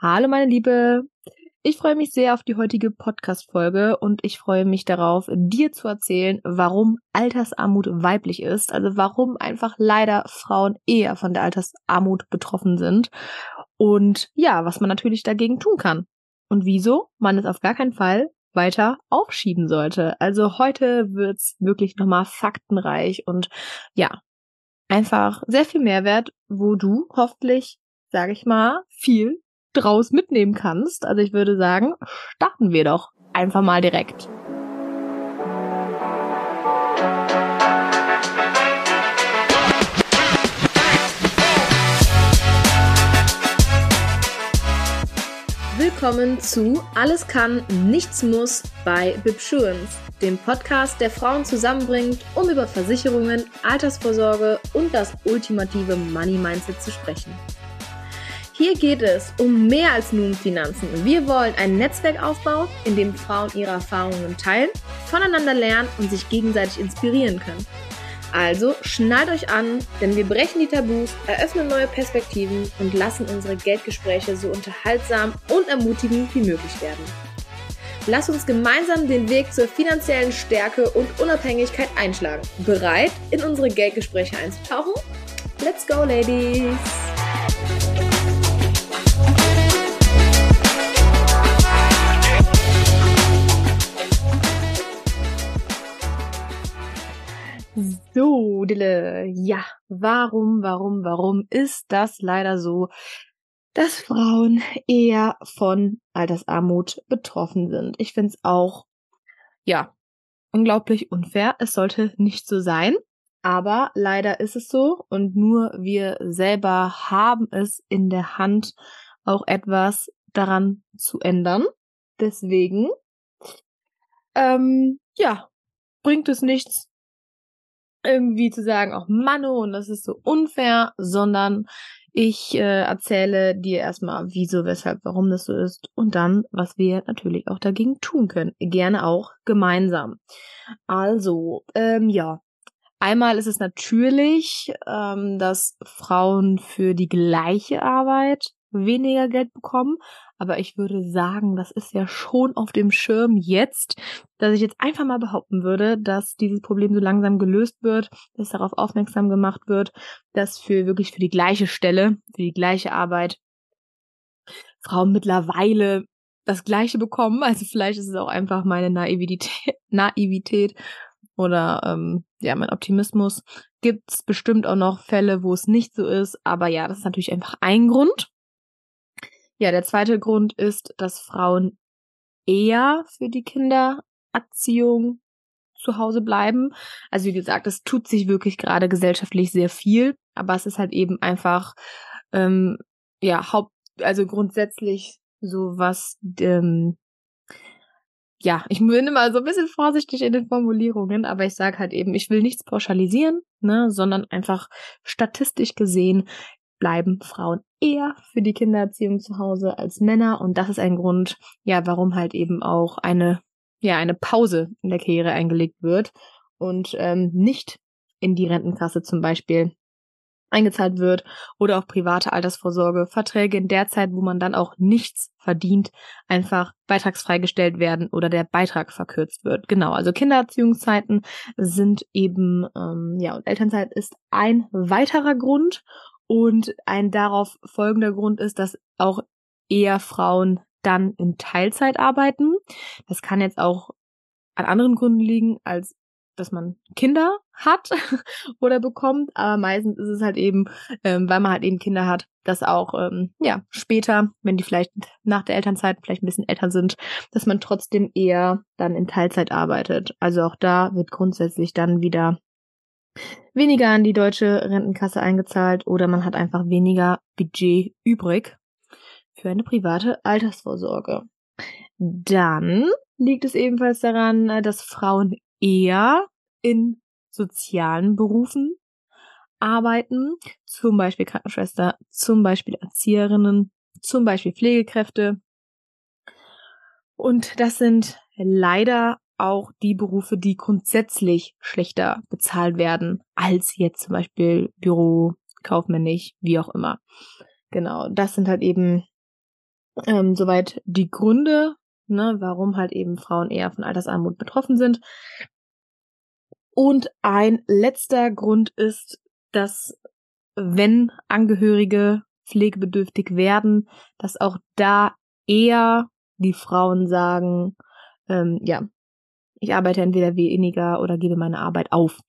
Hallo meine Liebe. Ich freue mich sehr auf die heutige Podcast-Folge und ich freue mich darauf, dir zu erzählen, warum Altersarmut weiblich ist, also warum einfach leider Frauen eher von der Altersarmut betroffen sind und ja, was man natürlich dagegen tun kann und wieso man es auf gar keinen Fall weiter aufschieben sollte. Also heute wird's wirklich nochmal faktenreich und ja, einfach sehr viel Mehrwert, wo du hoffentlich, sage ich mal, viel draus mitnehmen kannst. Also ich würde sagen, starten wir doch einfach mal direkt. Willkommen zu Alles kann, nichts muss bei Bibsurance, dem Podcast, der Frauen zusammenbringt, um über Versicherungen, Altersvorsorge und das ultimative Money Mindset zu sprechen. Hier geht es um mehr als nur um Finanzen. Wir wollen ein Netzwerk aufbauen, in dem Frauen ihre Erfahrungen teilen, voneinander lernen und sich gegenseitig inspirieren können. Also schnallt euch an, denn wir brechen die Tabus, eröffnen neue Perspektiven und lassen unsere Geldgespräche so unterhaltsam und ermutigend wie möglich werden. Lass uns gemeinsam den Weg zur finanziellen Stärke und Unabhängigkeit einschlagen. Bereit, in unsere Geldgespräche einzutauchen? Let's go, Ladies! So, Dille, ja, warum, warum, warum ist das leider so, dass Frauen eher von Altersarmut betroffen sind? Ich finde es auch, ja, unglaublich unfair. Es sollte nicht so sein. Aber leider ist es so und nur wir selber haben es in der Hand, auch etwas daran zu ändern. Deswegen, ähm, ja, bringt es nichts, irgendwie zu sagen, auch Mano und das ist so unfair, sondern ich äh, erzähle dir erstmal, wieso, weshalb, warum das so ist und dann, was wir natürlich auch dagegen tun können. Gerne auch gemeinsam. Also, ähm, ja. Einmal ist es natürlich, ähm, dass Frauen für die gleiche Arbeit weniger Geld bekommen. Aber ich würde sagen, das ist ja schon auf dem Schirm jetzt, dass ich jetzt einfach mal behaupten würde, dass dieses Problem so langsam gelöst wird, dass darauf aufmerksam gemacht wird, dass für wirklich für die gleiche Stelle, für die gleiche Arbeit Frauen mittlerweile das Gleiche bekommen. Also vielleicht ist es auch einfach meine Naivität, Naivität oder ähm, ja, mein Optimismus. Gibt es bestimmt auch noch Fälle, wo es nicht so ist. Aber ja, das ist natürlich einfach ein Grund. Ja, der zweite Grund ist, dass Frauen eher für die Kindererziehung zu Hause bleiben. Also wie gesagt, es tut sich wirklich gerade gesellschaftlich sehr viel, aber es ist halt eben einfach ähm, ja Haupt, also grundsätzlich so was ähm, ja, ich bin immer so ein bisschen vorsichtig in den Formulierungen, aber ich sage halt eben, ich will nichts pauschalisieren, ne, sondern einfach statistisch gesehen bleiben Frauen eher für die Kindererziehung zu Hause als Männer und das ist ein Grund, ja, warum halt eben auch eine, ja, eine Pause in der Karriere eingelegt wird und ähm, nicht in die Rentenkasse zum Beispiel eingezahlt wird oder auf private Altersvorsorge, Verträge in der Zeit, wo man dann auch nichts verdient, einfach beitragsfreigestellt werden oder der Beitrag verkürzt wird. Genau, also Kindererziehungszeiten sind eben, ähm, ja, und Elternzeit ist ein weiterer Grund und ein darauf folgender Grund ist, dass auch eher Frauen dann in Teilzeit arbeiten. Das kann jetzt auch an anderen Gründen liegen, als dass man Kinder hat oder bekommt, aber meistens ist es halt eben, ähm, weil man halt eben Kinder hat, dass auch ähm, ja später, wenn die vielleicht nach der Elternzeit vielleicht ein bisschen älter sind, dass man trotzdem eher dann in Teilzeit arbeitet. Also auch da wird grundsätzlich dann wieder weniger an die deutsche Rentenkasse eingezahlt oder man hat einfach weniger Budget übrig für eine private Altersvorsorge. Dann liegt es ebenfalls daran, dass Frauen eher in sozialen Berufen arbeiten, zum Beispiel Krankenschwester, zum Beispiel Erzieherinnen, zum Beispiel Pflegekräfte. Und das sind leider auch die Berufe, die grundsätzlich schlechter bezahlt werden als jetzt zum Beispiel Büro, kaufmännisch, wie auch immer. Genau, das sind halt eben Ähm, soweit die Gründe, ne, warum halt eben Frauen eher von Altersarmut betroffen sind. Und ein letzter Grund ist, dass wenn Angehörige pflegebedürftig werden, dass auch da eher die Frauen sagen, ähm, ja, ich arbeite entweder weniger oder gebe meine Arbeit auf.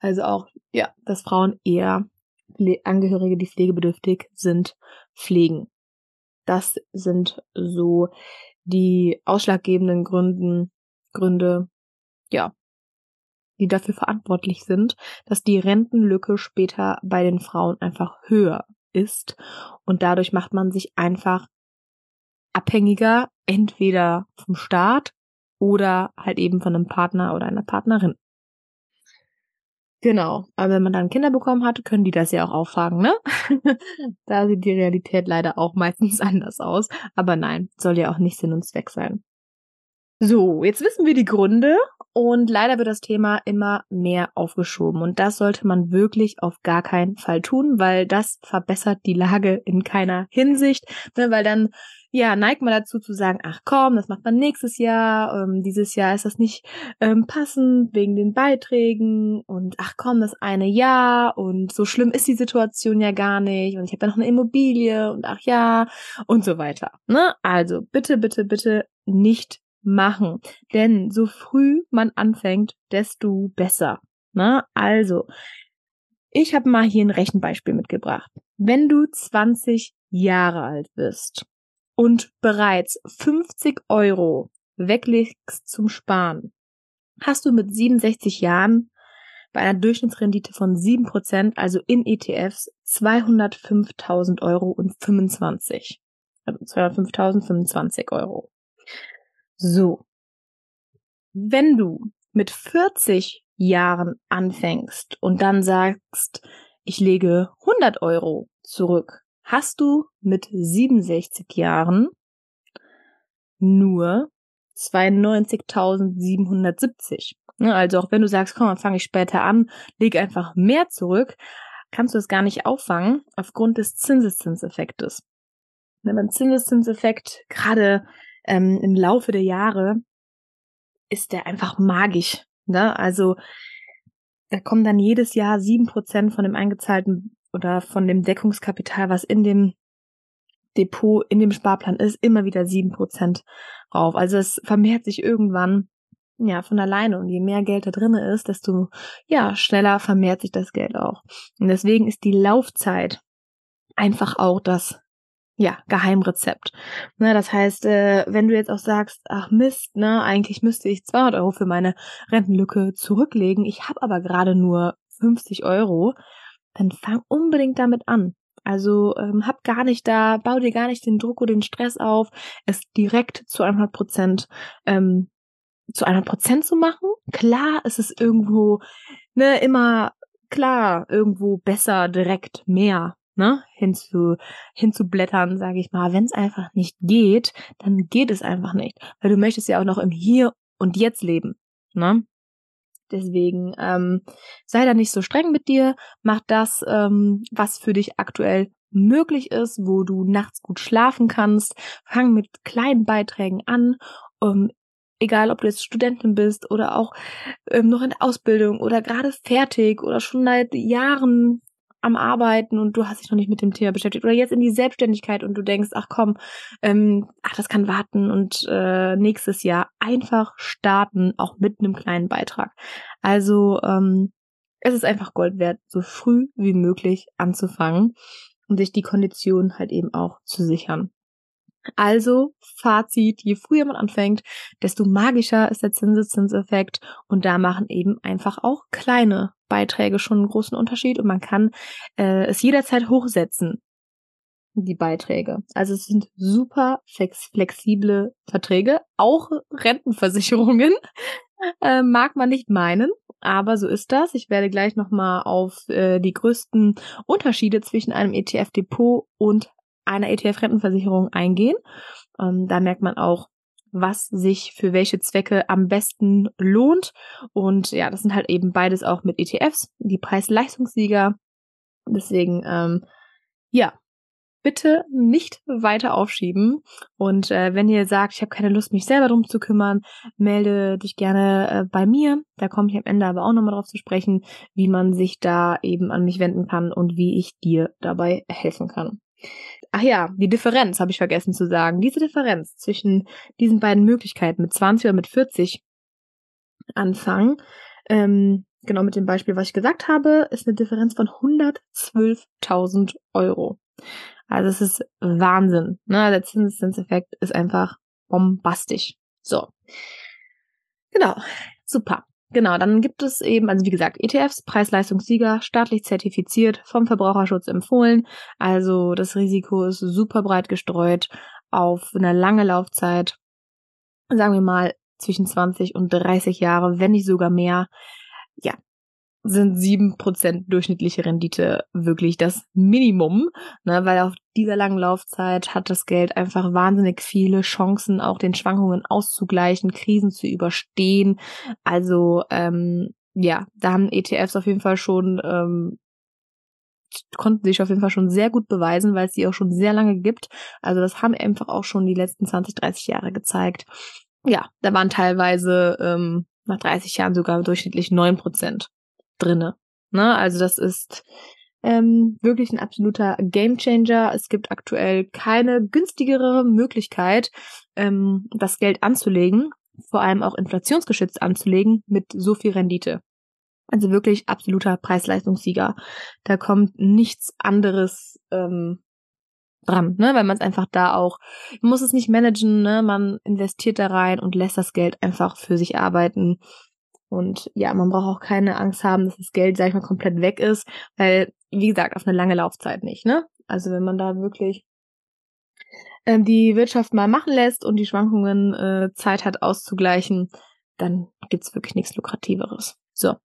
Also auch, ja, dass Frauen eher Angehörige, die pflegebedürftig sind, pflegen. Das sind so die ausschlaggebenden Gründen, Gründe, ja, die dafür verantwortlich sind, dass die Rentenlücke später bei den Frauen einfach höher ist. Und dadurch macht man sich einfach abhängiger, entweder vom Staat oder halt eben von einem Partner oder einer Partnerin. Genau. Aber wenn man dann Kinder bekommen hat, können die das ja auch auffangen, ne? da sieht die Realität leider auch meistens anders aus. Aber nein, soll ja auch nicht Sinn und Zweck sein. So, jetzt wissen wir die Gründe und leider wird das Thema immer mehr aufgeschoben und das sollte man wirklich auf gar keinen Fall tun, weil das verbessert die Lage in keiner Hinsicht, ne, weil dann ja, neigt man dazu zu sagen, ach komm, das macht man nächstes Jahr, ähm, dieses Jahr ist das nicht ähm, passend wegen den Beiträgen und ach komm, das eine Jahr und so schlimm ist die Situation ja gar nicht und ich habe ja noch eine Immobilie und ach ja und so weiter. Ne? Also bitte, bitte, bitte nicht machen. Denn so früh man anfängt, desto besser. Na, also, ich habe mal hier ein Rechenbeispiel mitgebracht. Wenn du 20 Jahre alt bist und bereits 50 Euro weglegst zum Sparen, hast du mit 67 Jahren bei einer Durchschnittsrendite von 7%, also in ETFs, 205.000 Euro und 25. Also 205.025 Euro. So. Wenn du mit 40 Jahren anfängst und dann sagst, ich lege 100 Euro zurück, hast du mit 67 Jahren nur 92.770. Also auch wenn du sagst, komm, dann fange ich später an, lege einfach mehr zurück, kannst du es gar nicht auffangen aufgrund des Zinseszinseffektes. Beim Zinseszinseffekt, gerade ähm, im Laufe der Jahre ist der einfach magisch. Ne? Also da kommen dann jedes Jahr sieben Prozent von dem eingezahlten oder von dem Deckungskapital, was in dem Depot, in dem Sparplan ist, immer wieder sieben Prozent rauf. Also es vermehrt sich irgendwann ja von alleine und je mehr Geld da drinne ist, desto ja schneller vermehrt sich das Geld auch. Und deswegen ist die Laufzeit einfach auch das ja, Geheimrezept. Ne, das heißt, äh, wenn du jetzt auch sagst, ach Mist, ne, eigentlich müsste ich 200 Euro für meine Rentenlücke zurücklegen, ich habe aber gerade nur 50 Euro, dann fang unbedingt damit an. Also ähm, hab gar nicht da, bau dir gar nicht den Druck oder den Stress auf, es direkt zu 100 Prozent ähm, zu 100 Prozent zu machen. Klar, ist es irgendwo ne immer klar irgendwo besser direkt mehr ne, hinzu, hinzublättern, sage ich mal. Wenn es einfach nicht geht, dann geht es einfach nicht. Weil du möchtest ja auch noch im Hier und Jetzt leben, ne? Deswegen ähm, sei da nicht so streng mit dir, mach das, ähm, was für dich aktuell möglich ist, wo du nachts gut schlafen kannst. Fang mit kleinen Beiträgen an, um, egal ob du jetzt Studentin bist oder auch ähm, noch in Ausbildung oder gerade fertig oder schon seit Jahren am Arbeiten und du hast dich noch nicht mit dem Thema beschäftigt oder jetzt in die Selbstständigkeit und du denkst, ach komm, ähm, ach das kann warten und äh, nächstes Jahr einfach starten, auch mit einem kleinen Beitrag. Also ähm, es ist einfach Gold wert, so früh wie möglich anzufangen und sich die Konditionen halt eben auch zu sichern. Also, Fazit, je früher man anfängt, desto magischer ist der Zinseszinseffekt und da machen eben einfach auch kleine Beiträge schon einen großen Unterschied und man kann äh, es jederzeit hochsetzen, die Beiträge. Also es sind super flex flexible Verträge, auch Rentenversicherungen, äh, mag man nicht meinen, aber so ist das. Ich werde gleich nochmal auf äh, die größten Unterschiede zwischen einem ETF-Depot und einer ETF-Rentenversicherung eingehen. Ähm, da merkt man auch, was sich für welche Zwecke am besten lohnt. Und ja, das sind halt eben beides auch mit ETFs, die Preis-Leistungssieger. Deswegen, ähm, ja, bitte nicht weiter aufschieben. Und äh, wenn ihr sagt, ich habe keine Lust, mich selber drum zu kümmern, melde dich gerne äh, bei mir. Da komme ich am Ende aber auch nochmal drauf zu sprechen, wie man sich da eben an mich wenden kann und wie ich dir dabei helfen kann. Ach ja, die Differenz habe ich vergessen zu sagen. Diese Differenz zwischen diesen beiden Möglichkeiten mit 20 oder mit 40 anfangen, ähm, genau mit dem Beispiel, was ich gesagt habe, ist eine Differenz von 112.000 Euro. Also es ist Wahnsinn. Ne? Der Zinseszinseffekt ist einfach bombastisch. So. Genau. Super. Genau, dann gibt es eben, also wie gesagt, ETFs, Preis-Leistungssieger, staatlich zertifiziert, vom Verbraucherschutz empfohlen. Also das Risiko ist super breit gestreut auf eine lange Laufzeit. Sagen wir mal zwischen 20 und 30 Jahre, wenn nicht sogar mehr. Ja, sind sieben Prozent durchschnittliche Rendite wirklich das Minimum, ne, weil auf dieser langen Laufzeit hat das Geld einfach wahnsinnig viele Chancen, auch den Schwankungen auszugleichen, Krisen zu überstehen. Also ähm, ja, da haben ETFs auf jeden Fall schon ähm, konnten sich auf jeden Fall schon sehr gut beweisen, weil es die auch schon sehr lange gibt. Also das haben einfach auch schon die letzten 20, 30 Jahre gezeigt. Ja, da waren teilweise ähm, nach 30 Jahren sogar durchschnittlich neun Prozent drinne. Ne? Also das ist ähm, wirklich ein absoluter Gamechanger. Es gibt aktuell keine günstigere Möglichkeit, ähm, das Geld anzulegen, vor allem auch inflationsgeschützt anzulegen mit so viel Rendite. Also wirklich absoluter Preis-Leistungssieger. Da kommt nichts anderes ähm, dran, ne? weil man es einfach da auch, muss es nicht managen, ne? man investiert da rein und lässt das Geld einfach für sich arbeiten. Und ja, man braucht auch keine Angst haben, dass das Geld, sag ich mal, komplett weg ist, weil, wie gesagt, auf eine lange Laufzeit nicht, ne? Also wenn man da wirklich ähm, die Wirtschaft mal machen lässt und die Schwankungen äh, Zeit hat auszugleichen, dann gibt's wirklich nichts Lukrativeres. So,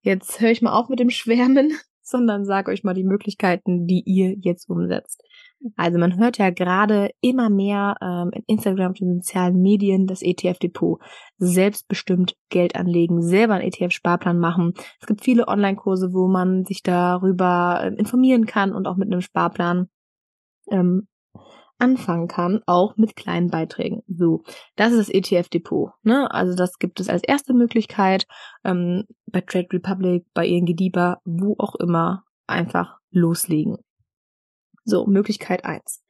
jetzt höre ich mal auf mit dem Schwärmen, sondern sage euch mal die Möglichkeiten, die ihr jetzt umsetzt. Also man hört ja gerade immer mehr ähm, in Instagram den sozialen Medien das ETF-Depot selbstbestimmt Geld anlegen, selber einen ETF-Sparplan machen. Es gibt viele Online-Kurse, wo man sich darüber äh, informieren kann und auch mit einem Sparplan ähm, anfangen kann, auch mit kleinen Beiträgen. So, das ist das ETF-Depot. Ne? Also das gibt es als erste Möglichkeit ähm, bei Trade Republic, bei ING DIBA, wo auch immer, einfach loslegen. So, Möglichkeit eins.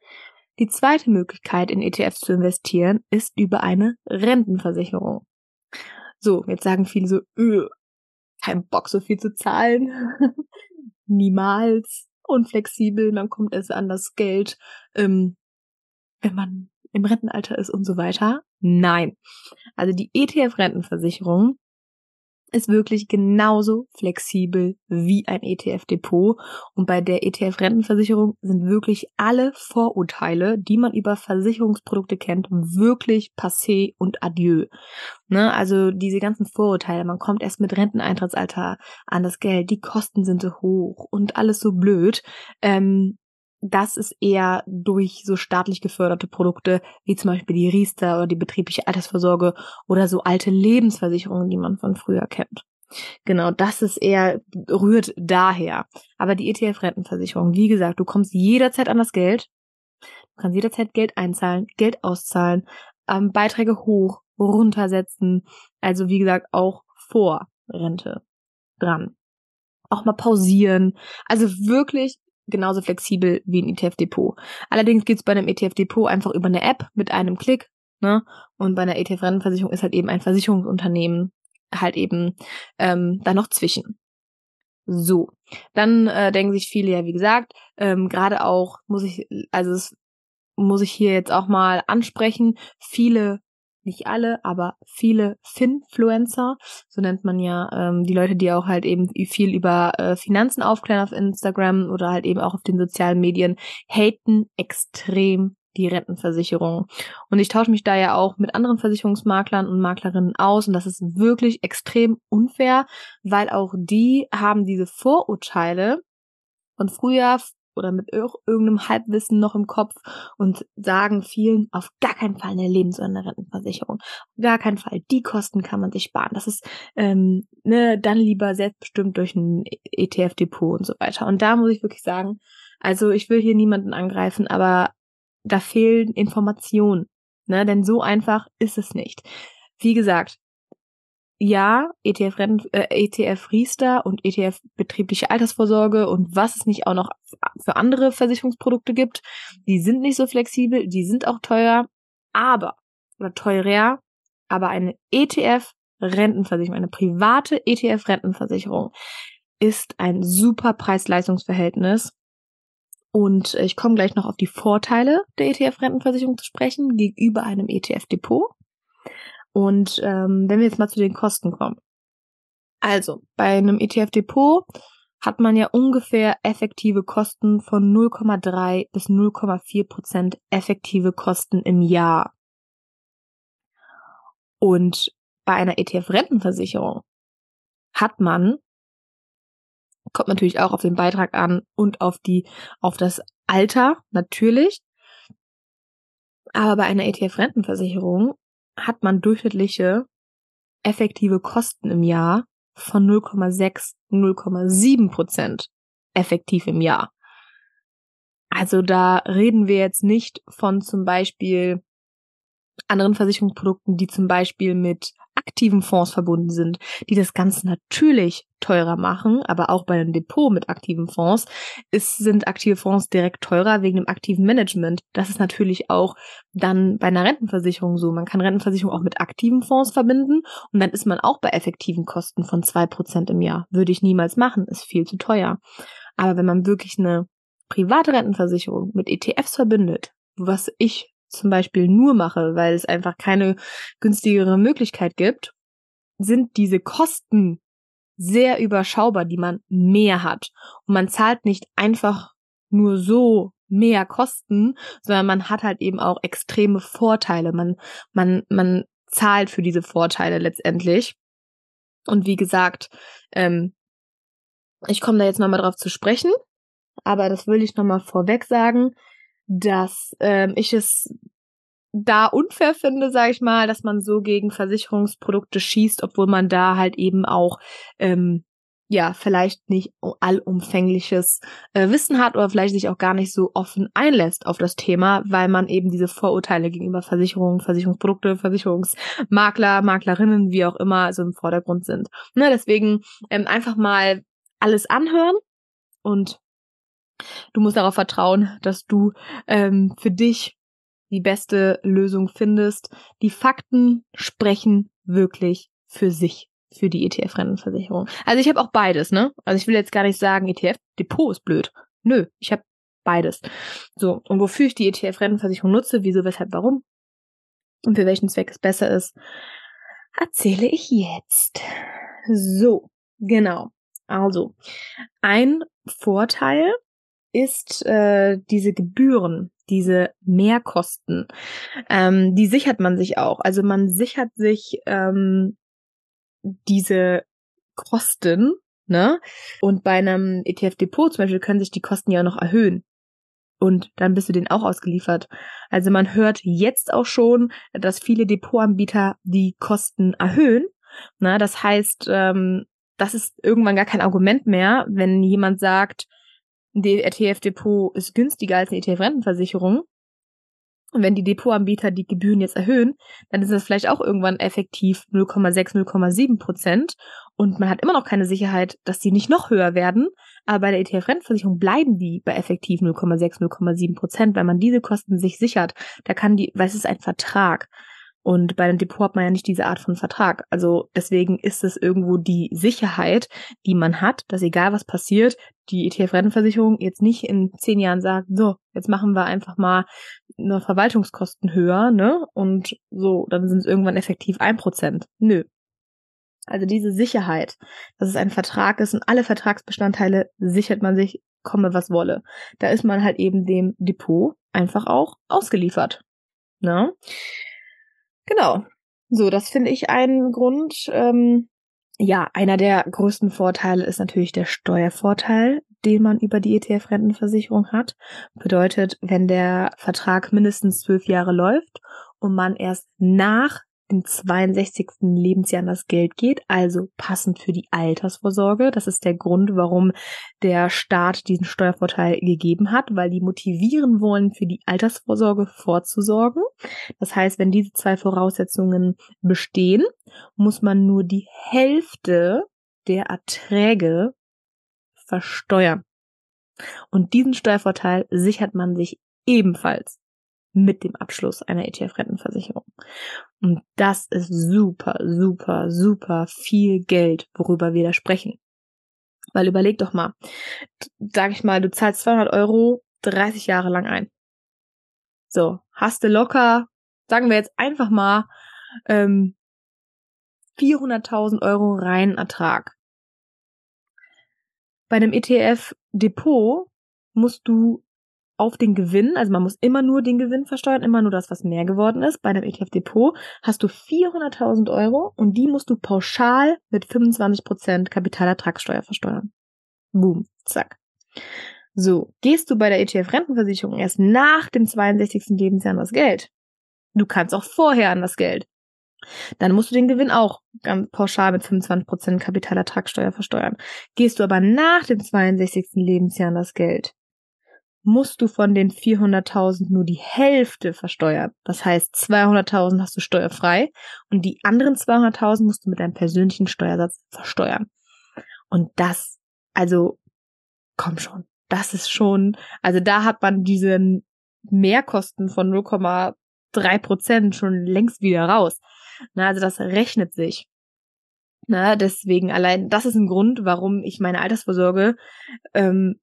Die zweite Möglichkeit, in ETFs zu investieren, ist über eine Rentenversicherung. So, jetzt sagen viele so, öh, kein Bock, so viel zu zahlen. Niemals. Unflexibel, man kommt erst an das Geld, ähm, wenn man im Rentenalter ist und so weiter. Nein. Also die ETF-Rentenversicherung ist wirklich genauso flexibel wie ein ETF-Depot. Und bei der ETF-Rentenversicherung sind wirklich alle Vorurteile, die man über Versicherungsprodukte kennt, wirklich passé und adieu. Ne? Also diese ganzen Vorurteile, man kommt erst mit Renteneintrittsalter an das Geld, die Kosten sind so hoch und alles so blöd. Ähm, das ist eher durch so staatlich geförderte Produkte, wie zum Beispiel die Riester oder die betriebliche Altersvorsorge oder so alte Lebensversicherungen, die man von früher kennt. Genau, das ist eher, rührt daher. Aber die ETF-Rentenversicherung, wie gesagt, du kommst jederzeit an das Geld. Du kannst jederzeit Geld einzahlen, Geld auszahlen, ähm, Beiträge hoch, runtersetzen. Also wie gesagt, auch vor Rente dran. Auch mal pausieren. Also wirklich genauso flexibel wie ein ETF-Depot. Allerdings geht's bei einem ETF-Depot einfach über eine App mit einem Klick. Ne? Und bei einer ETF-Rentenversicherung ist halt eben ein Versicherungsunternehmen halt eben ähm, da noch zwischen. So, dann äh, denken sich viele ja, wie gesagt, ähm, gerade auch muss ich, also es muss ich hier jetzt auch mal ansprechen, viele nicht alle, aber viele Finfluencer, so nennt man ja ähm, die Leute, die auch halt eben viel über äh, Finanzen aufklären auf Instagram oder halt eben auch auf den sozialen Medien, haten extrem die Rentenversicherung. Und ich tausche mich da ja auch mit anderen Versicherungsmaklern und Maklerinnen aus und das ist wirklich extrem unfair, weil auch die haben diese Vorurteile und früher oder mit irgendeinem Halbwissen noch im Kopf und sagen vielen auf gar keinen Fall eine Lebens- oder eine Rentenversicherung. Auf gar keinen Fall. Die Kosten kann man sich sparen. Das ist ähm, ne, dann lieber selbstbestimmt durch ein ETF-Depot und so weiter. Und da muss ich wirklich sagen, Also ich will hier niemanden angreifen, aber da fehlen Informationen. Ne? Denn so einfach ist es nicht. Wie gesagt, ja, ETF, Renten, äh, ETF Riester und ETF betriebliche Altersvorsorge und was es nicht auch noch für andere Versicherungsprodukte gibt, die sind nicht so flexibel, die sind auch teuer, aber, oder teurer, aber eine ETF Rentenversicherung, eine private ETF Rentenversicherung ist ein super Preis-Leistungs-Verhältnis. Und ich komme gleich noch auf die Vorteile der ETF-Rentenversicherung zu sprechen gegenüber einem ETF-Depot. Und ähm, wenn wir jetzt mal zu den Kosten kommen. Also, bei einem ETF-Depot hat man ja ungefähr effektive Kosten von 0,3 bis 0,4 Prozent effektive Kosten im Jahr. Und bei einer ETF-Rentenversicherung hat man, kommt natürlich auch auf den Beitrag an und auf die, auf das Alter natürlich. Aber bei einer ETF-Rentenversicherung hat man durchschnittliche effektive Kosten im Jahr von 0,6, 0,7 Prozent effektiv im Jahr. Also da reden wir jetzt nicht von zum Beispiel anderen Versicherungsprodukten, die zum Beispiel mit aktiven Fonds verbunden sind, die das Ganze natürlich teurer machen, aber auch bei einem Depot mit aktiven Fonds ist, sind aktive Fonds direkt teurer wegen dem aktiven Management. Das ist natürlich auch dann bei einer Rentenversicherung so. Man kann Rentenversicherung auch mit aktiven Fonds verbinden und dann ist man auch bei effektiven Kosten von zwei Prozent im Jahr. Würde ich niemals machen, ist viel zu teuer. Aber wenn man wirklich eine private Rentenversicherung mit ETFs verbindet, was ich zum Beispiel nur mache, weil es einfach keine günstigere Möglichkeit gibt, sind diese Kosten sehr überschaubar, die man mehr hat. Und man zahlt nicht einfach nur so mehr Kosten, sondern man hat halt eben auch extreme Vorteile. Man, man, man zahlt für diese Vorteile letztendlich. Und wie gesagt, ähm, ich komme da jetzt nochmal drauf zu sprechen, aber das will ich nochmal vorweg sagen dass ähm, ich es da unfair finde, sage ich mal, dass man so gegen Versicherungsprodukte schießt, obwohl man da halt eben auch ähm, ja vielleicht nicht allumfängliches äh, Wissen hat oder vielleicht sich auch gar nicht so offen einlässt auf das Thema, weil man eben diese Vorurteile gegenüber Versicherungen, Versicherungsprodukte, Versicherungsmakler, Maklerinnen, wie auch immer, so im Vordergrund sind. Ne, deswegen ähm, einfach mal alles anhören und Du musst darauf vertrauen, dass du ähm, für dich die beste Lösung findest. Die Fakten sprechen wirklich für sich, für die ETF-Rentenversicherung. Also ich habe auch beides, ne? Also ich will jetzt gar nicht sagen, ETF-Depot ist blöd. Nö, ich habe beides. So, und wofür ich die ETF-Rentenversicherung nutze, wieso, weshalb, warum und für welchen Zweck es besser ist, erzähle ich jetzt. So, genau. Also, ein Vorteil ist äh, diese Gebühren, diese Mehrkosten. Ähm, die sichert man sich auch. Also man sichert sich ähm, diese Kosten, ne? Und bei einem ETF-Depot zum Beispiel können sich die Kosten ja noch erhöhen. Und dann bist du denen auch ausgeliefert. Also man hört jetzt auch schon, dass viele Depotanbieter die Kosten erhöhen. Na, das heißt, ähm, das ist irgendwann gar kein Argument mehr, wenn jemand sagt, ein ETF-Depot ist günstiger als eine ETF-Rentenversicherung. Und wenn die Depotanbieter die Gebühren jetzt erhöhen, dann ist das vielleicht auch irgendwann effektiv 0,6, 0,7 Prozent. Und man hat immer noch keine Sicherheit, dass die nicht noch höher werden. Aber bei der ETF-Rentenversicherung bleiben die bei effektiv 0,6, 0,7 Prozent, weil man diese Kosten sich sichert. Da kann die, weil es ist ein Vertrag. Und bei einem Depot hat man ja nicht diese Art von Vertrag. Also deswegen ist es irgendwo die Sicherheit, die man hat, dass egal was passiert, die ETF-Rentenversicherung jetzt nicht in zehn Jahren sagt, so, jetzt machen wir einfach mal eine Verwaltungskosten höher, ne? Und so, dann sind es irgendwann effektiv ein Prozent. Nö. Also diese Sicherheit, dass es ein Vertrag ist und alle Vertragsbestandteile sichert man sich, komme was wolle. Da ist man halt eben dem Depot einfach auch ausgeliefert. Ne? Genau. So, das finde ich einen Grund. Ähm, ja, einer der größten Vorteile ist natürlich der Steuervorteil, den man über die ETF-Rentenversicherung hat. Bedeutet, wenn der Vertrag mindestens zwölf Jahre läuft und man erst nach dem 62. Lebensjahr an das Geld geht, also passend für die Altersvorsorge. Das ist der Grund, warum der Staat diesen Steuervorteil gegeben hat, weil die motivieren wollen, für die Altersvorsorge vorzusorgen. Das heißt, wenn diese zwei Voraussetzungen bestehen, muss man nur die Hälfte der Erträge versteuern. Und diesen Steuervorteil sichert man sich ebenfalls mit dem Abschluss einer ETF-Rentenversicherung. Und das ist super, super, super viel Geld, worüber wir da sprechen. Weil überleg doch mal, sag ich mal, du zahlst 200 Euro 30 Jahre lang ein. So, hast du locker, sagen wir jetzt einfach mal, ähm, 400.000 Euro reinen Ertrag. Bei einem ETF-Depot musst du auf den Gewinn, also man muss immer nur den Gewinn versteuern, immer nur das, was mehr geworden ist. Bei einem ETF-Depot hast du 400.000 Euro und die musst du pauschal mit 25% Kapitalertragssteuer versteuern. Boom, zack. So, gehst du bei der ETF-Rentenversicherung erst nach dem 62. Lebensjahr an das Geld. Du kannst auch vorher an das Geld. Dann musst du den Gewinn auch ganz pauschal mit 25% Kapitalertragssteuer versteuern. Gehst du aber nach dem 62. Lebensjahr an das Geld, musst du von den 400.000 nur die Hälfte versteuern. Das heißt, 200.000 hast du steuerfrei und die anderen 200.000 musst du mit deinem persönlichen Steuersatz versteuern. Und das, also, komm schon, das ist schon, also da hat man diese Mehrkosten von 0,3 Prozent schon längst wieder raus. Na, also das rechnet sich. Na, deswegen allein, das ist ein Grund, warum ich meine Altersvorsorge ähm,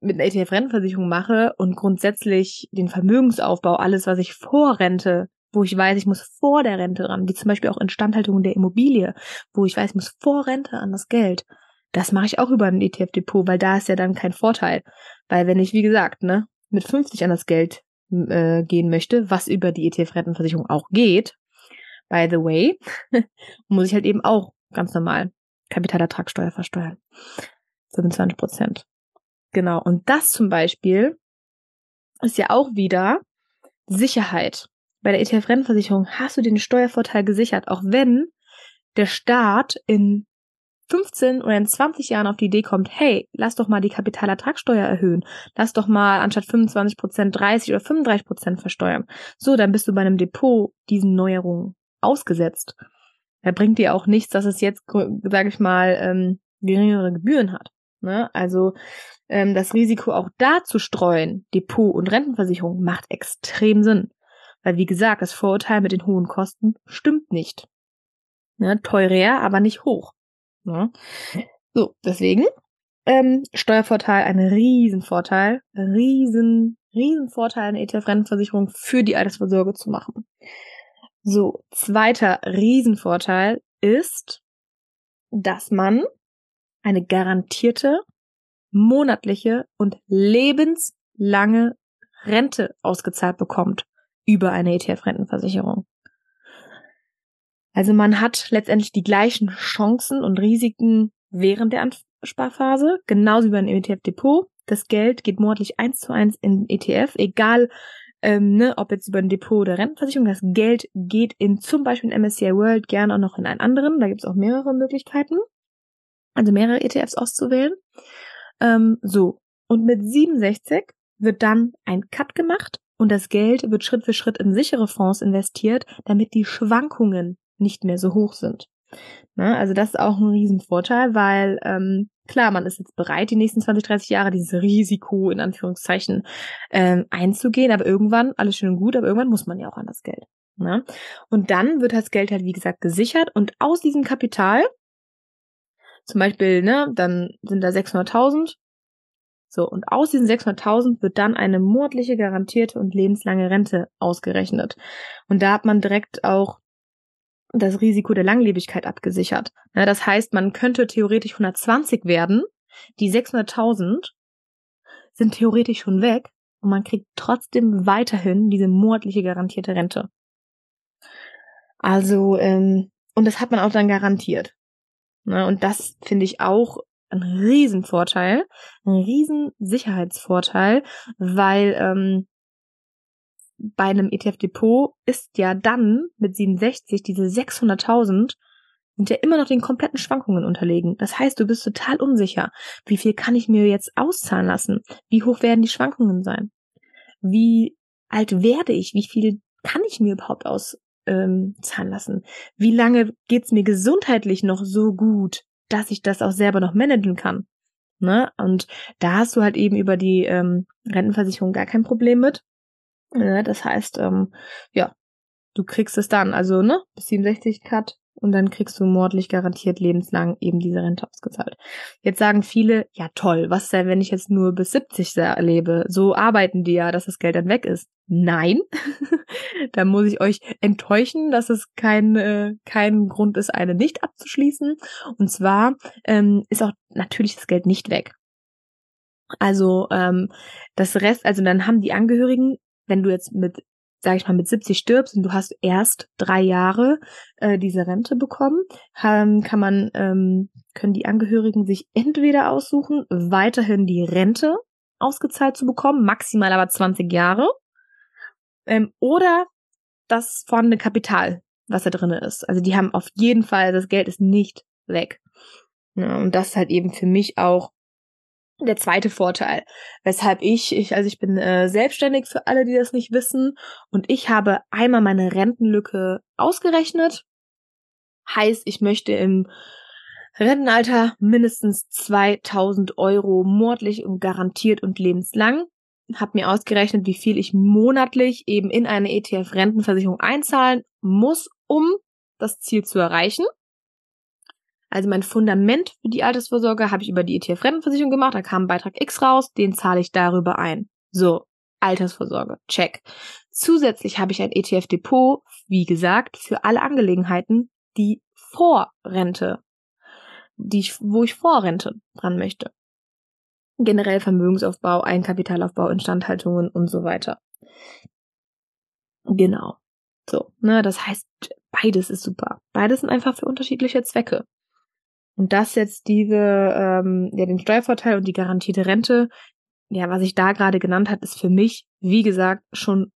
mit einer ETF-Rentenversicherung mache und grundsätzlich den Vermögensaufbau, alles, was ich vor Rente, wo ich weiß, ich muss vor der Rente ran, wie zum Beispiel auch Instandhaltung der Immobilie, wo ich weiß, ich muss vor Rente an das Geld. Das mache ich auch über ein ETF-Depot, weil da ist ja dann kein Vorteil. Weil wenn ich, wie gesagt, ne, mit 50 an das Geld äh, gehen möchte, was über die ETF-Rentenversicherung auch geht, by the way, muss ich halt eben auch ganz normal Kapitalertragssteuer versteuern. 25 Prozent. Genau. Und das zum Beispiel ist ja auch wieder Sicherheit. Bei der ETF-Rentenversicherung hast du den Steuervorteil gesichert, auch wenn der Staat in 15 oder in 20 Jahren auf die Idee kommt, hey, lass doch mal die Kapitalertragssteuer erhöhen. Lass doch mal anstatt 25 Prozent 30 oder 35 Prozent versteuern. So, dann bist du bei einem Depot diesen Neuerungen ausgesetzt. Er bringt dir auch nichts, dass es jetzt, sage ich mal, ähm, geringere Gebühren hat. Ne? Also ähm, das Risiko auch da zu streuen, Depot und Rentenversicherung, macht extrem Sinn. Weil, wie gesagt, das Vorurteil mit den hohen Kosten stimmt nicht. Ne? Teurer, aber nicht hoch. Ne? So, deswegen ähm, Steuervorteil ein Riesenvorteil, riesen, Riesenvorteil eine ETF-Rentenversicherung für die Altersvorsorge zu machen. So, zweiter Riesenvorteil ist, dass man eine garantierte monatliche und lebenslange Rente ausgezahlt bekommt über eine ETF-Rentenversicherung. Also man hat letztendlich die gleichen Chancen und Risiken während der Ansparphase, genauso wie beim ETF-Depot. Das Geld geht monatlich eins zu eins in ETF, egal ähm, ne, ob jetzt über ein Depot oder Rentenversicherung. Das Geld geht in zum Beispiel in MSCI World, gerne auch noch in einen anderen. Da gibt es auch mehrere Möglichkeiten, also mehrere ETFs auszuwählen. Ähm, so. Und mit 67 wird dann ein Cut gemacht und das Geld wird Schritt für Schritt in sichere Fonds investiert, damit die Schwankungen nicht mehr so hoch sind. Na, also das ist auch ein Riesenvorteil, weil ähm, klar, man ist jetzt bereit, die nächsten 20, 30 Jahre dieses Risiko in Anführungszeichen ähm, einzugehen, aber irgendwann, alles schön und gut, aber irgendwann muss man ja auch an das Geld. Na? Und dann wird das Geld halt, wie gesagt, gesichert und aus diesem Kapital zum Beispiel, ne, dann sind da 600.000. So, und aus diesen 600.000 wird dann eine monatliche garantierte und lebenslange Rente ausgerechnet. Und da hat man direkt auch das Risiko der Langlebigkeit abgesichert. Ja, das heißt, man könnte theoretisch 120 werden. Die 600.000 sind theoretisch schon weg und man kriegt trotzdem weiterhin diese monatliche garantierte Rente. Also, ähm, und das hat man auch dann garantiert. Ne? Und das finde ich auch ein Riesenvorteil, ein Riesensicherheitsvorteil, weil ähm, bei einem ETF-Depot ist ja dann mit 67 diese 600.000 sind ja immer noch den kompletten Schwankungen unterlegen. Das heißt, du bist total unsicher. Wie viel kann ich mir jetzt auszahlen lassen? Wie hoch werden die Schwankungen sein? Wie alt werde ich? Wie viel kann ich mir überhaupt auszahlen ähm, lassen? Wie lange geht's mir gesundheitlich noch so gut, dass ich das auch selber noch managen kann? Ne? Und da hast du halt eben über die ähm, Rentenversicherung gar kein Problem mit. Ne? Das heißt, ähm, ja, du kriegst es dann, also ne, bis 67 Cut und dann kriegst du mordlich garantiert lebenslang eben diese Rente ausgezahlt. Jetzt sagen viele, ja toll, was denn, wenn ich jetzt nur bis 70 lebe? So arbeiten die ja, dass das Geld dann weg ist. Nein, da muss ich euch enttäuschen, dass es kein, äh, kein Grund ist, eine nicht abzuschließen. Und zwar ähm, ist auch natürlich das Geld nicht weg. Also ähm, das Rest, also dann haben die Angehörigen, wenn du jetzt mit sag ich mal, mit 70 stirbst und du hast erst drei Jahre äh, diese Rente bekommen, ähm, kann man, ähm, können die Angehörigen sich entweder aussuchen, weiterhin die Rente ausgezahlt zu bekommen, maximal aber 20 Jahre, ähm, oder das vorhandene Kapital, was da drin ist. Also die haben auf jeden Fall, das Geld ist nicht weg. Ja, und das ist halt eben für mich auch der zweite Vorteil, weshalb ich, ich also ich bin äh, selbstständig für alle, die das nicht wissen, und ich habe einmal meine Rentenlücke ausgerechnet. Heißt, ich möchte im Rentenalter mindestens 2000 Euro mordlich und garantiert und lebenslang. Hab mir ausgerechnet, wie viel ich monatlich eben in eine ETF-Rentenversicherung einzahlen muss, um das Ziel zu erreichen. Also mein Fundament für die Altersvorsorge habe ich über die ETF-Rentenversicherung gemacht. Da kam Beitrag X raus, den zahle ich darüber ein. So, Altersvorsorge, check. Zusätzlich habe ich ein ETF-Depot, wie gesagt, für alle Angelegenheiten, die vor Rente, die ich, wo ich vor Rente dran möchte. Generell Vermögensaufbau, Eigenkapitalaufbau, Instandhaltungen und so weiter. Genau. So, ne, das heißt, beides ist super. Beides sind einfach für unterschiedliche Zwecke. Und das jetzt diese, ähm, ja, den Steuervorteil und die garantierte Rente, ja, was ich da gerade genannt hat, ist für mich, wie gesagt, schon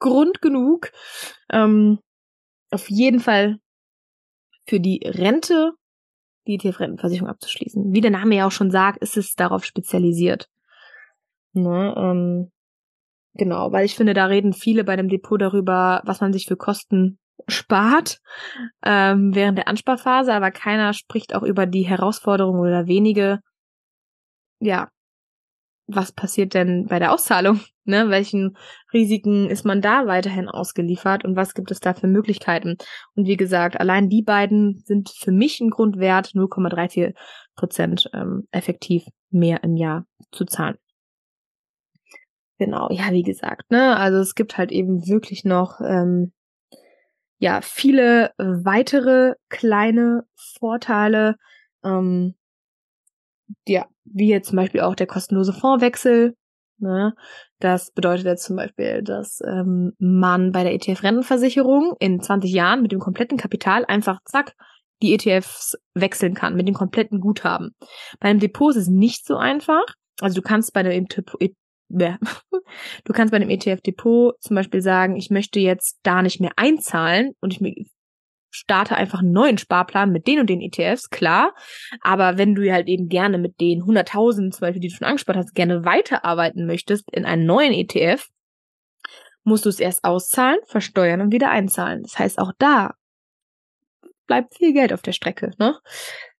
Grund genug, ähm, auf jeden Fall für die Rente die ETF-Rentenversicherung abzuschließen. Wie der Name ja auch schon sagt, ist es darauf spezialisiert. Ne, ähm, genau, weil ich finde, da reden viele bei dem Depot darüber, was man sich für Kosten spart ähm, während der Ansparphase, aber keiner spricht auch über die Herausforderungen oder wenige, ja, was passiert denn bei der Auszahlung? Ne? Welchen Risiken ist man da weiterhin ausgeliefert und was gibt es da für Möglichkeiten? Und wie gesagt, allein die beiden sind für mich ein Grundwert, 0,34 Prozent ähm, effektiv mehr im Jahr zu zahlen. Genau, ja, wie gesagt, ne, also es gibt halt eben wirklich noch ähm, ja viele weitere kleine Vorteile, ähm, ja, wie jetzt zum Beispiel auch der kostenlose Fondswechsel. Ne? Das bedeutet jetzt zum Beispiel, dass ähm, man bei der ETF-Rentenversicherung in 20 Jahren mit dem kompletten Kapital einfach zack die ETFs wechseln kann, mit dem kompletten Guthaben. Bei einem Depot ist es nicht so einfach. Also du kannst bei einem Du kannst bei dem ETF-Depot zum Beispiel sagen, ich möchte jetzt da nicht mehr einzahlen und ich starte einfach einen neuen Sparplan mit den und den ETFs, klar. Aber wenn du halt eben gerne mit den 100.000 zum Beispiel, die du schon angespart hast, gerne weiterarbeiten möchtest in einen neuen ETF, musst du es erst auszahlen, versteuern und wieder einzahlen. Das heißt, auch da bleibt viel Geld auf der Strecke, ne?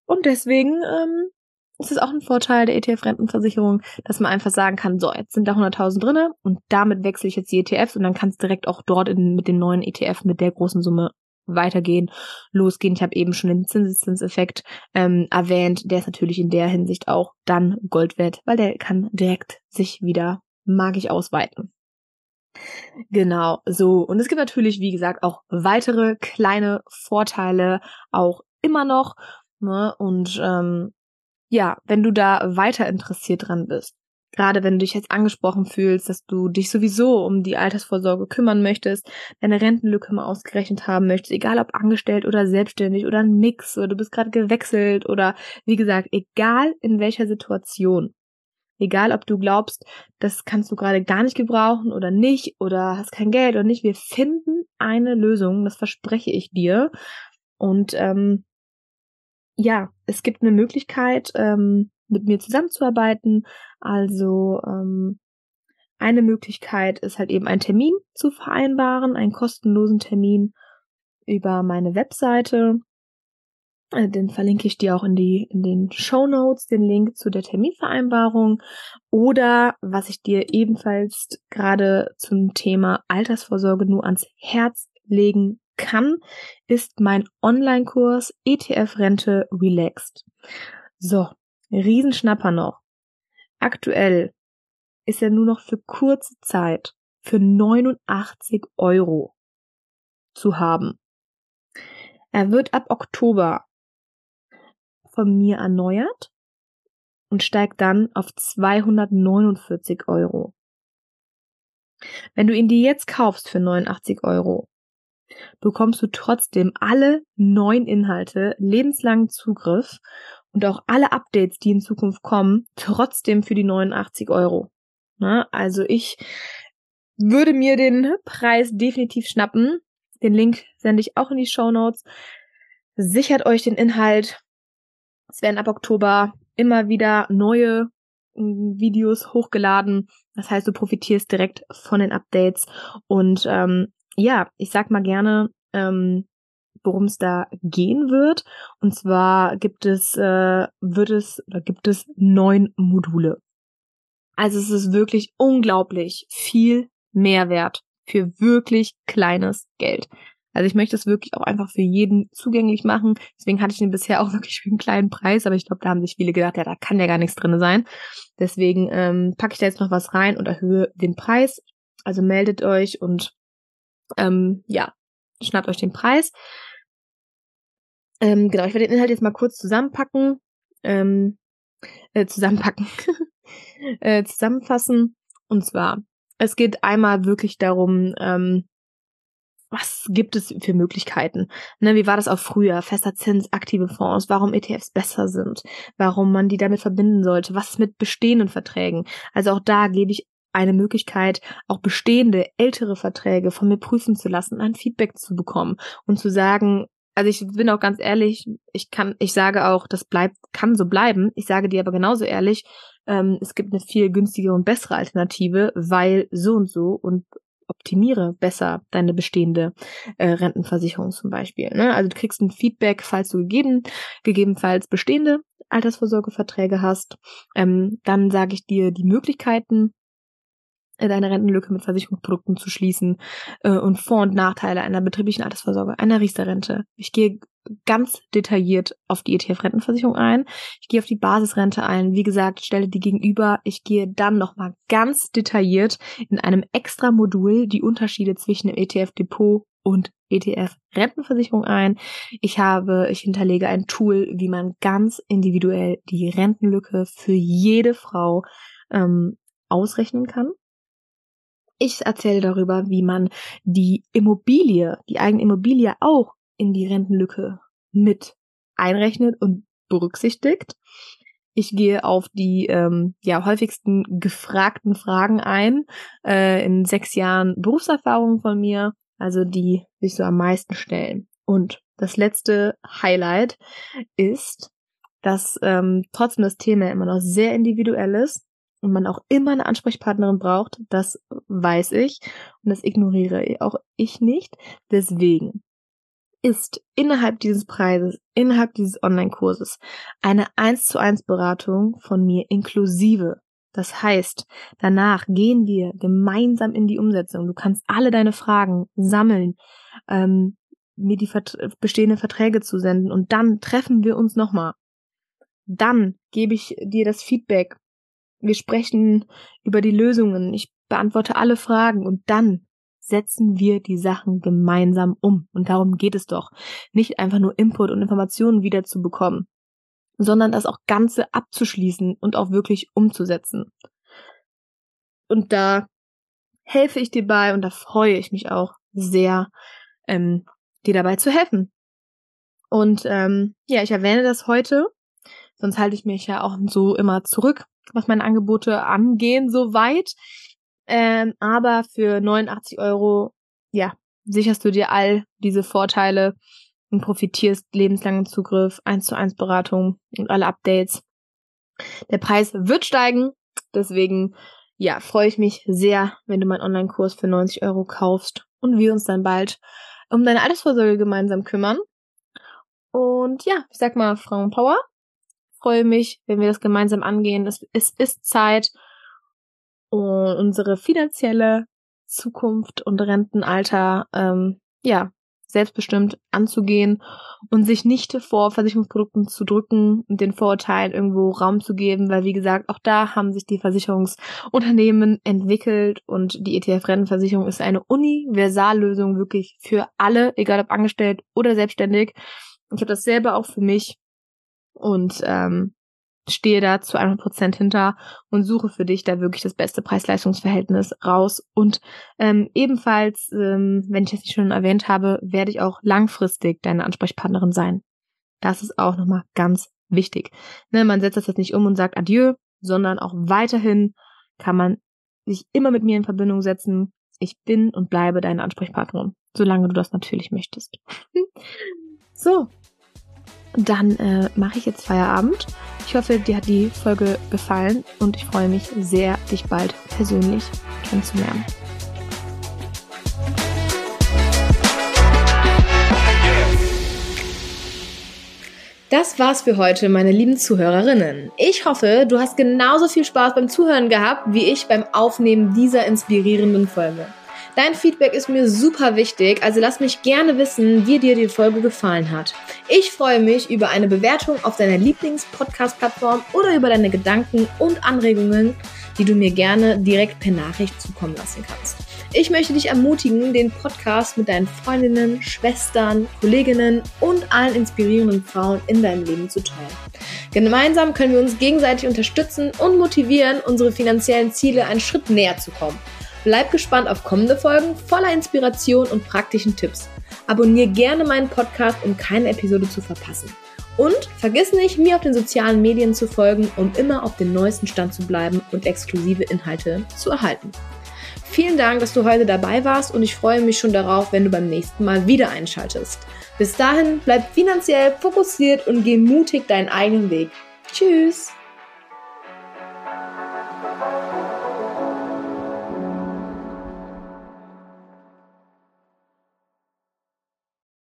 Und deswegen ähm, es ist auch ein Vorteil der ETF-Rentenversicherung, dass man einfach sagen kann, so, jetzt sind da 100.000 drinne und damit wechsle ich jetzt die ETFs und dann kann es direkt auch dort in, mit den neuen ETF mit der großen Summe weitergehen, losgehen. Ich habe eben schon den Zinseszinseffekt ähm, erwähnt. Der ist natürlich in der Hinsicht auch dann Gold wert, weil der kann direkt sich wieder magisch ausweiten. Genau, so. Und es gibt natürlich, wie gesagt, auch weitere kleine Vorteile, auch immer noch. Ne? Und ähm, ja, wenn du da weiter interessiert dran bist, gerade wenn du dich jetzt angesprochen fühlst, dass du dich sowieso um die Altersvorsorge kümmern möchtest, deine Rentenlücke mal ausgerechnet haben möchtest, egal ob angestellt oder selbstständig oder ein Mix oder du bist gerade gewechselt oder wie gesagt, egal in welcher Situation. Egal, ob du glaubst, das kannst du gerade gar nicht gebrauchen oder nicht oder hast kein Geld oder nicht. Wir finden eine Lösung, das verspreche ich dir. Und ähm, ja, es gibt eine Möglichkeit, ähm, mit mir zusammenzuarbeiten. Also ähm, eine Möglichkeit ist halt eben einen Termin zu vereinbaren, einen kostenlosen Termin über meine Webseite. Äh, den verlinke ich dir auch in die in den Show Notes den Link zu der Terminvereinbarung oder was ich dir ebenfalls gerade zum Thema Altersvorsorge nur ans Herz legen kann, ist mein Online-Kurs ETF Rente Relaxed. So, Riesenschnapper noch. Aktuell ist er nur noch für kurze Zeit für 89 Euro zu haben. Er wird ab Oktober von mir erneuert und steigt dann auf 249 Euro. Wenn du ihn dir jetzt kaufst für 89 Euro, bekommst du trotzdem alle neuen Inhalte, lebenslangen Zugriff und auch alle Updates, die in Zukunft kommen, trotzdem für die 89 Euro. Na, also ich würde mir den Preis definitiv schnappen. Den Link sende ich auch in die Show Notes. Sichert euch den Inhalt. Es werden ab Oktober immer wieder neue mm, Videos hochgeladen. Das heißt, du profitierst direkt von den Updates. Und ähm, ja, ich sag mal gerne, ähm, worum es da gehen wird. Und zwar gibt es, äh, wird es, oder gibt es neun Module. Also es ist wirklich unglaublich viel Mehrwert für wirklich kleines Geld. Also ich möchte es wirklich auch einfach für jeden zugänglich machen. Deswegen hatte ich den bisher auch wirklich für einen kleinen Preis, aber ich glaube, da haben sich viele gedacht, ja, da kann ja gar nichts drin sein. Deswegen ähm, packe ich da jetzt noch was rein und erhöhe den Preis. Also meldet euch und ähm, ja, schnappt euch den Preis. Ähm, genau, ich werde den Inhalt jetzt mal kurz zusammenpacken. Ähm, äh, zusammenpacken. äh, zusammenfassen. Und zwar, es geht einmal wirklich darum, ähm, was gibt es für Möglichkeiten? Ne, wie war das auch früher? Fester Zins, aktive Fonds, warum ETFs besser sind, warum man die damit verbinden sollte, was ist mit bestehenden Verträgen? Also auch da gebe ich eine Möglichkeit, auch bestehende ältere Verträge von mir prüfen zu lassen, ein Feedback zu bekommen und zu sagen, also ich bin auch ganz ehrlich, ich kann, ich sage auch, das bleibt, kann so bleiben. Ich sage dir aber genauso ehrlich, ähm, es gibt eine viel günstigere und bessere Alternative, weil so und so und optimiere besser deine bestehende äh, Rentenversicherung zum Beispiel. Ne? Also du kriegst ein Feedback, falls du gegeben, gegebenenfalls bestehende Altersvorsorgeverträge hast. Ähm, dann sage ich dir die Möglichkeiten, deine Rentenlücke mit Versicherungsprodukten zu schließen äh, und Vor- und Nachteile einer betrieblichen Altersvorsorge, einer Riester-Rente. Ich gehe ganz detailliert auf die ETF-Rentenversicherung ein. Ich gehe auf die Basisrente ein. Wie gesagt, stelle die gegenüber. Ich gehe dann nochmal ganz detailliert in einem extra Modul die Unterschiede zwischen dem ETF-Depot und ETF-Rentenversicherung ein. Ich habe, ich hinterlege ein Tool, wie man ganz individuell die Rentenlücke für jede Frau ähm, ausrechnen kann. Ich erzähle darüber, wie man die Immobilie, die eigene Immobilie auch in die Rentenlücke mit einrechnet und berücksichtigt. Ich gehe auf die ähm, ja häufigsten gefragten Fragen ein äh, in sechs Jahren Berufserfahrung von mir, also die sich so am meisten stellen. Und das letzte Highlight ist, dass ähm, trotzdem das Thema immer noch sehr individuell ist und man auch immer eine Ansprechpartnerin braucht, das weiß ich und das ignoriere auch ich nicht. Deswegen ist innerhalb dieses Preises, innerhalb dieses Online-Kurses eine 1 zu 1 Beratung von mir inklusive. Das heißt, danach gehen wir gemeinsam in die Umsetzung. Du kannst alle deine Fragen sammeln, ähm, mir die Vert bestehenden Verträge zusenden und dann treffen wir uns nochmal. Dann gebe ich dir das Feedback. Wir sprechen über die Lösungen. Ich beantworte alle Fragen und dann setzen wir die Sachen gemeinsam um. Und darum geht es doch. Nicht einfach nur Input und Informationen wieder zu bekommen, sondern das auch Ganze abzuschließen und auch wirklich umzusetzen. Und da helfe ich dir bei und da freue ich mich auch sehr, ähm, dir dabei zu helfen. Und ähm, ja, ich erwähne das heute, sonst halte ich mich ja auch so immer zurück. Was meine Angebote angehen, soweit. Ähm, aber für 89 Euro, ja, sicherst du dir all diese Vorteile und profitierst lebenslangen Zugriff, 1 zu 1 Beratung und alle Updates. Der Preis wird steigen, deswegen, ja, freue ich mich sehr, wenn du meinen Online-Kurs für 90 Euro kaufst und wir uns dann bald um deine Altersvorsorge gemeinsam kümmern. Und ja, ich sag mal Frauenpower. Freue mich, wenn wir das gemeinsam angehen. Es, es ist Zeit, unsere finanzielle Zukunft und Rentenalter ähm, ja selbstbestimmt anzugehen und sich nicht vor Versicherungsprodukten zu drücken und den Vorurteilen irgendwo Raum zu geben, weil wie gesagt, auch da haben sich die Versicherungsunternehmen entwickelt und die ETF-Rentenversicherung ist eine Universallösung wirklich für alle, egal ob angestellt oder selbstständig. Ich habe das selber auch für mich und ähm, stehe da zu 100% hinter und suche für dich da wirklich das beste Preis-Leistungs-Verhältnis raus. Und ähm, ebenfalls, ähm, wenn ich das nicht schon erwähnt habe, werde ich auch langfristig deine Ansprechpartnerin sein. Das ist auch nochmal ganz wichtig. Ne, man setzt das jetzt nicht um und sagt Adieu, sondern auch weiterhin kann man sich immer mit mir in Verbindung setzen. Ich bin und bleibe deine Ansprechpartnerin, solange du das natürlich möchtest. so, dann äh, mache ich jetzt Feierabend. Ich hoffe, dir hat die Folge gefallen und ich freue mich sehr, dich bald persönlich kennenzulernen. Das war's für heute, meine lieben Zuhörerinnen. Ich hoffe, du hast genauso viel Spaß beim Zuhören gehabt wie ich beim Aufnehmen dieser inspirierenden Folge. Dein Feedback ist mir super wichtig, also lass mich gerne wissen, wie dir die Folge gefallen hat. Ich freue mich über eine Bewertung auf deiner Lieblings-Podcast-Plattform oder über deine Gedanken und Anregungen, die du mir gerne direkt per Nachricht zukommen lassen kannst. Ich möchte dich ermutigen, den Podcast mit deinen Freundinnen, Schwestern, Kolleginnen und allen inspirierenden Frauen in deinem Leben zu teilen. Gemeinsam können wir uns gegenseitig unterstützen und motivieren, unsere finanziellen Ziele einen Schritt näher zu kommen. Bleib gespannt auf kommende Folgen voller Inspiration und praktischen Tipps. Abonnier gerne meinen Podcast, um keine Episode zu verpassen. Und vergiss nicht, mir auf den sozialen Medien zu folgen, um immer auf dem neuesten Stand zu bleiben und exklusive Inhalte zu erhalten. Vielen Dank, dass du heute dabei warst und ich freue mich schon darauf, wenn du beim nächsten Mal wieder einschaltest. Bis dahin, bleib finanziell fokussiert und geh mutig deinen eigenen Weg. Tschüss!